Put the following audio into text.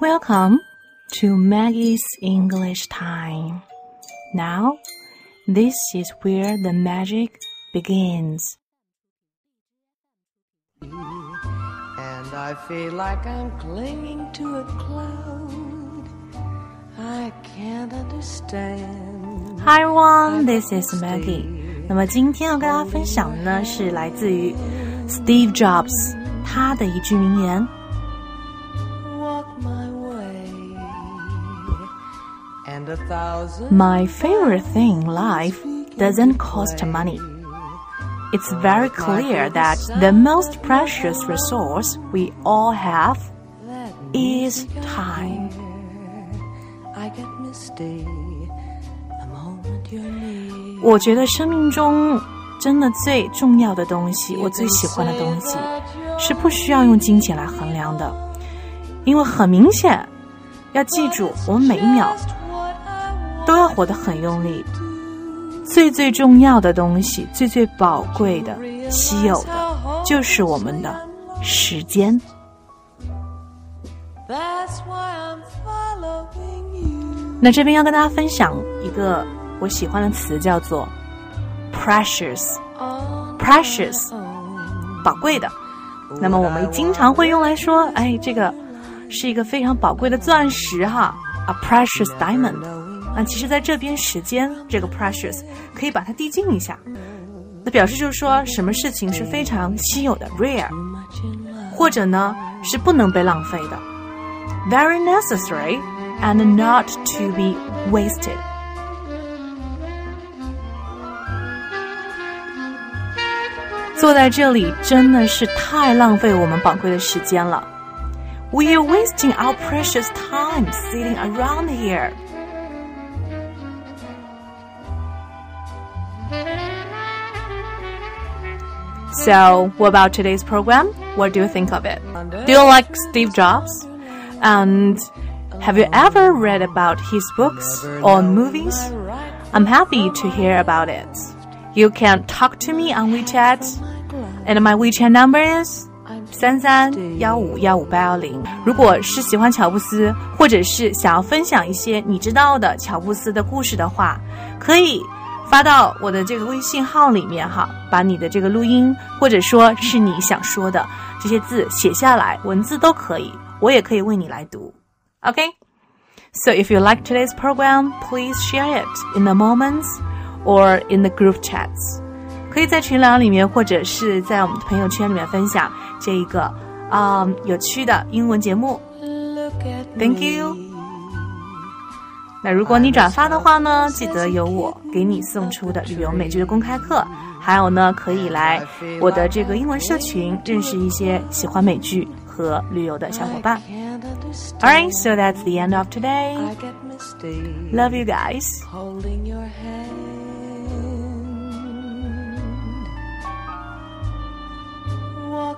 Welcome to Maggie's English Time. Now, this is where the magic begins. And I feel like I'm clinging to a cloud. I can't understand. Hi everyone, this is Maggie. 那么今天要跟大家分享的呢，是来自于 Steve Jobs 他的一句名言。 My favorite thing in life doesn't cost money. It's very clear that the most precious resource we all have is time. I get misty the moment you're near. 我觉得生命中真的最重要的东西，我最喜欢的东西，是不需要用金钱来衡量的，因为很明显，要记住，我们每一秒 活得很用力。最最重要的东西，最最宝贵的、稀有的，就是我们的时间。那这边要跟大家分享一个我喜欢的词，叫做 “precious”。precious，宝贵的。那么我们经常会用来说，哎，这个是一个非常宝贵的钻石哈，a precious diamond。啊，其实在这边时间这个 precious 可以把它递进一下，那表示就是说什么事情是非常稀有的 rare， much in love. 或者呢是不能被浪费的，very necessary and not to be wasted。坐在这里真的是太浪费我们宝贵的时间了。We are wasting our precious time sitting around here. So, what about today's program? What do you think of it? Do you like Steve Jobs? And have you ever read about his books or movies? I'm happy to hear about it. You can talk to me on WeChat, and my WeChat number is 三三幺五幺五八幺零。如果是喜欢乔布斯，或者是想要分享一些你知道的乔布斯的故事的话，可以 发到我的这个微信号里面哈，把你的这个录音或者说是你想说的这些字写下来，文字都可以，我也可以为你来读。Okay? So if you like today's program, please share it in the moments or in the group chats. 可以在群聊里面，或者是在我们的朋友圈里面分享这一个啊、嗯有趣的英文节目。Thank you. 那如果你转发的话呢，记得有我给你送出的旅游美剧的公开课。还有呢，可以来我的这个英文社群，认识一些喜欢美剧和旅游的小伙伴。all right，so that's the end of today。love you guys。